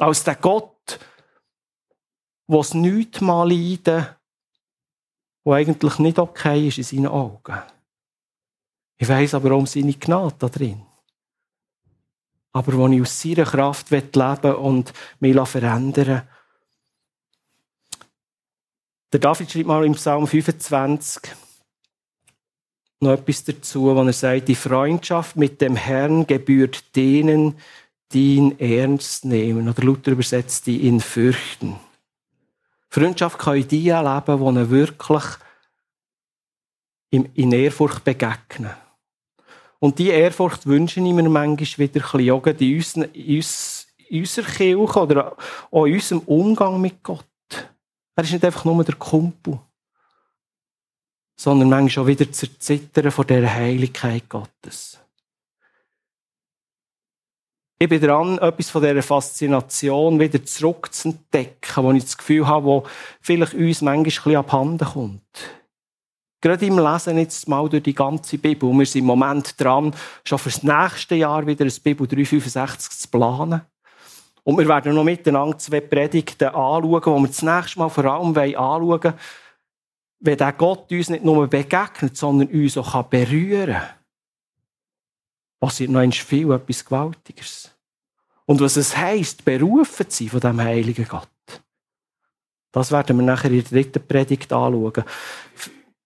Als der Gott, wo es nichts mal leiden, wo eigentlich nicht okay ist in seinen Augen. Ich weiss aber um seine Gnade da drin. Aber wo ich aus seiner Kraft leben und mich verändern Der David schreibt mal im Psalm 25 noch etwas dazu, wo er sagt, die Freundschaft mit dem Herrn gebührt denen, die ihn ernst nehmen. Oder Luther übersetzt, die ihn fürchten. Freundschaft können die erleben, die wirklich in Ehrfurcht begegnen. Und diese Ehrfurcht wünsche ich mir manchmal wieder ein bisschen in, uns, in, uns, in unserer Kirche oder auch in unserem Umgang mit Gott. Er ist nicht einfach nur der Kumpel, sondern manchmal auch wieder zu zittern vor der Heiligkeit Gottes. Ich bin dran, etwas von dieser Faszination wieder zurückzuentdecken, wo ich das Gefühl habe, wo vielleicht uns manchmal ein bisschen abhanden kommt. Gerade im Lesen jetzt mal durch die ganze Bibel. Wir sind im Moment dran, schon fürs nächste Jahr wieder ein Bibel 365 zu planen. Und wir werden noch miteinander zwei Predigten anschauen, wo wir das nächste Mal vor allem anschauen wollen, wenn der Gott uns nicht nur begegnet, sondern uns auch berühren kann. Passiert noch viel etwas Gewaltiges. Und was es heisst, berufen zu sein von diesem heiligen Gott. Das werden wir nachher in der dritten Predigt anschauen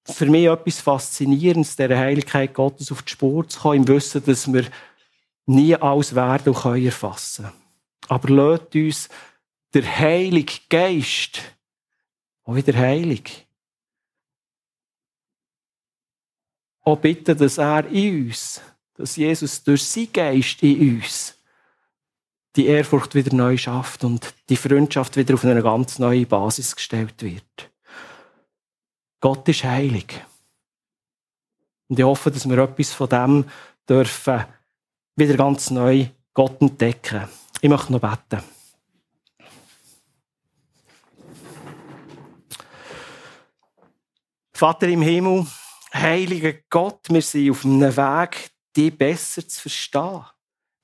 für mich etwas Faszinierendes, der Heiligkeit Gottes auf die Spur zu kommen, im Wissen, dass wir nie alles werden und können erfassen. Aber lasst uns der Heilige Geist, auch wieder heilig, auch bitten, dass er in uns, dass Jesus durch seinen Geist in uns die Ehrfurcht wieder neu schafft und die Freundschaft wieder auf eine ganz neue Basis gestellt wird. Gott ist heilig. Und ich hoffe, dass wir etwas von dem dürfen wieder ganz neu Gott entdecken. Ich möchte noch beten. Vater im Himmel, heiliger Gott, wir sind auf einem Weg, dich besser zu verstehen.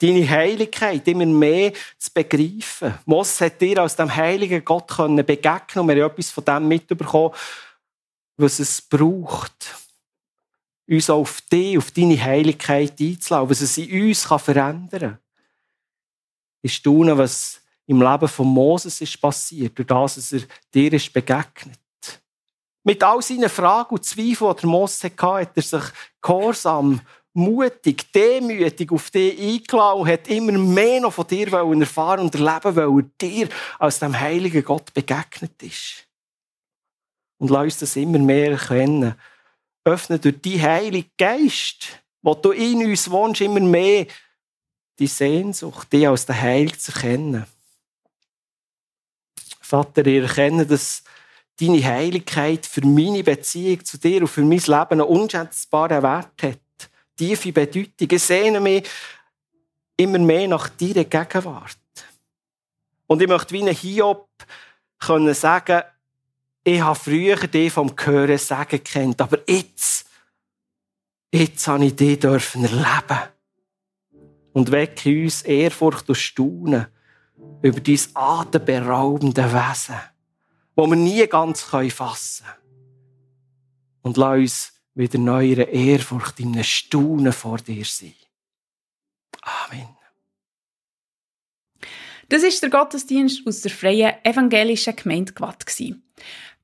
Deine Heiligkeit immer mehr zu begreifen. Moses hat dir aus dem heiligen Gott begegnen und wir haben etwas von dem mitbekommen, was es braucht, uns auf dich, auf deine Heiligkeit einzulassen, was es in uns kann verändern kann. Ich staune, was im Leben von Moses ist passiert, durch das, dass er dir ist begegnet. Mit all seinen Fragen und Zweifeln, die der Moses hatte, hat er sich gehorsam, mutig, demütig auf dich eingeladen und hat immer mehr noch von dir erfahren und erleben, weil er dir als dem heiligen Gott begegnet ist. Und lass uns das immer mehr erkennen. Öffne durch die Heilige Geist, wo du in uns wohnst, immer mehr die Sehnsucht, die als der Heil zu erkennen. Vater, ich erkenne, dass deine Heiligkeit für meine Beziehung zu dir und für mein Leben einen unschätzbaren Wert hat. Tiefe Bedeutung. Ich sehne mich immer mehr nach deiner Gegenwart. Und ich möchte wie ein Hiob können sagen, ich habe früher dich vom Hören sagen kennt, aber jetzt, jetzt habe ich dich dürfen erleben. Und wecke uns Ehrfurcht und Staunen über dein atemberaubende Wesen, wo wir nie ganz fassen können. Und lass uns wieder neuere Ehrfurcht in einem Staunen vor dir sein. Amen. Das ist der Gottesdienst aus der Freien Evangelischen Gemeinde Gwatt.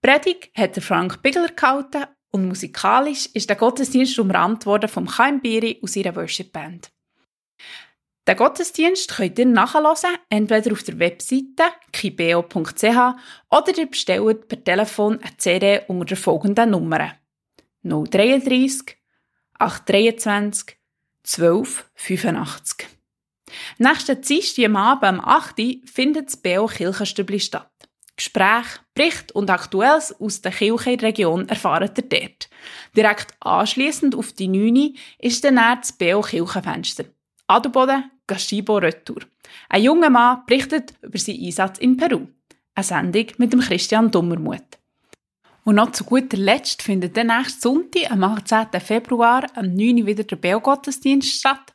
Predigt hat Frank Bigler gehalten und musikalisch ist der Gottesdienst umrahmt worden vom Chaim Biri aus ihrer Worship Band. Den Gottesdienst könnt ihr nachhören, entweder auf der Webseite kibeo.ch oder ihr bestellt per Telefon eine CD unter der folgenden Nummer 033 823 12 85. Nächsten Dienstag am Abend um 8 Uhr findet das BO Kirchenstübli statt. Gespräche, Berichte und Aktuelles aus der Kirchenregion erfahren ihr dort. Direkt anschliessend auf die 9 ist dann das BO Kirchenfenster. Adelboden, Gashibo Retour. Ein junger Mann berichtet über seinen Einsatz in Peru. Eine Sendung mit dem Christian Dummermuth. Und noch zu guter Letzt findet der nächste Sonntag, am 18. Februar, am 9. wieder der Beo-Gottesdienst statt.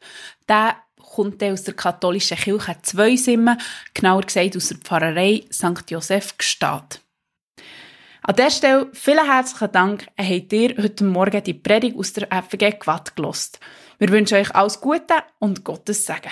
Der kommt aus der katholischen Kirche Zweisimmen, genauer gesagt aus der Pfarrerei St. Josef Gstaad. An dieser Stelle vielen herzlichen Dank, habt ihr heute Morgen die Predigt aus der FG Quad gelost. Wir wünschen euch alles Gute und Gottes Segen.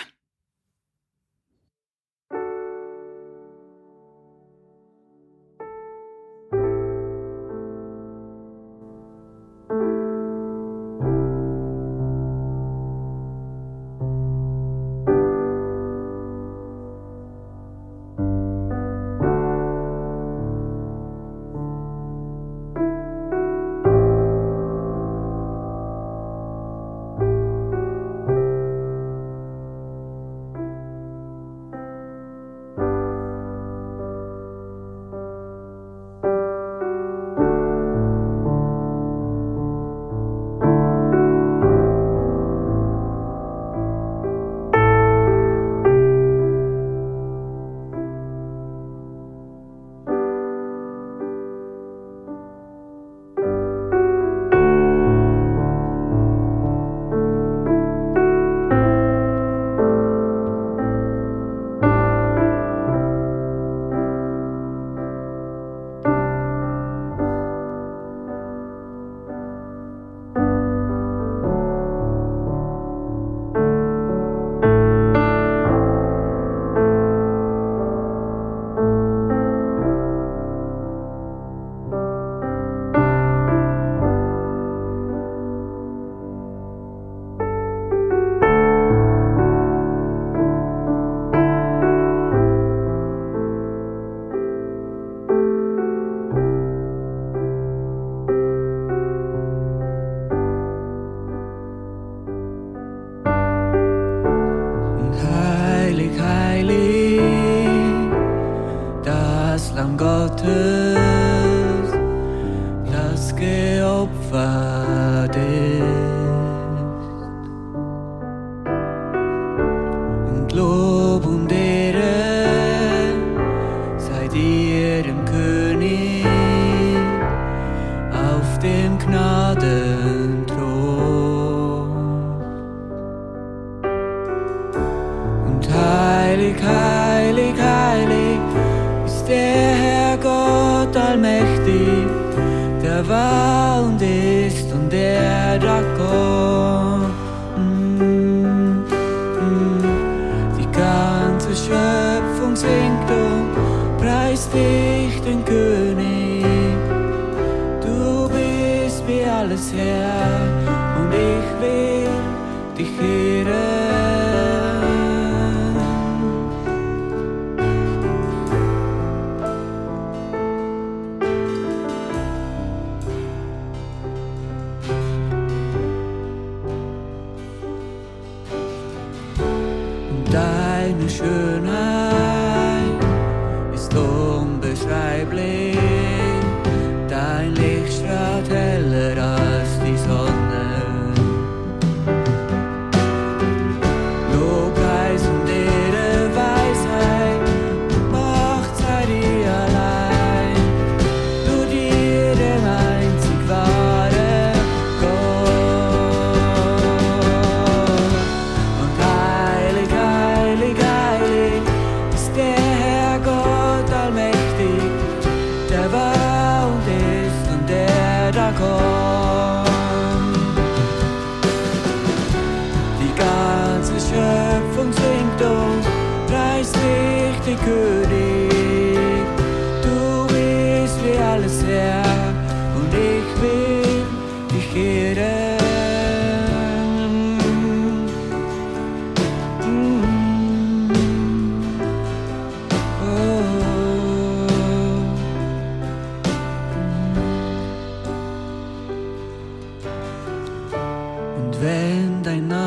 Allmächtig, der war und ist und der da kommt. Mm, mm. Die ganze Schöpfung singt und preist dich, den König. Du bist wie alles Herr und ich will dich ehren. Wenn dein Name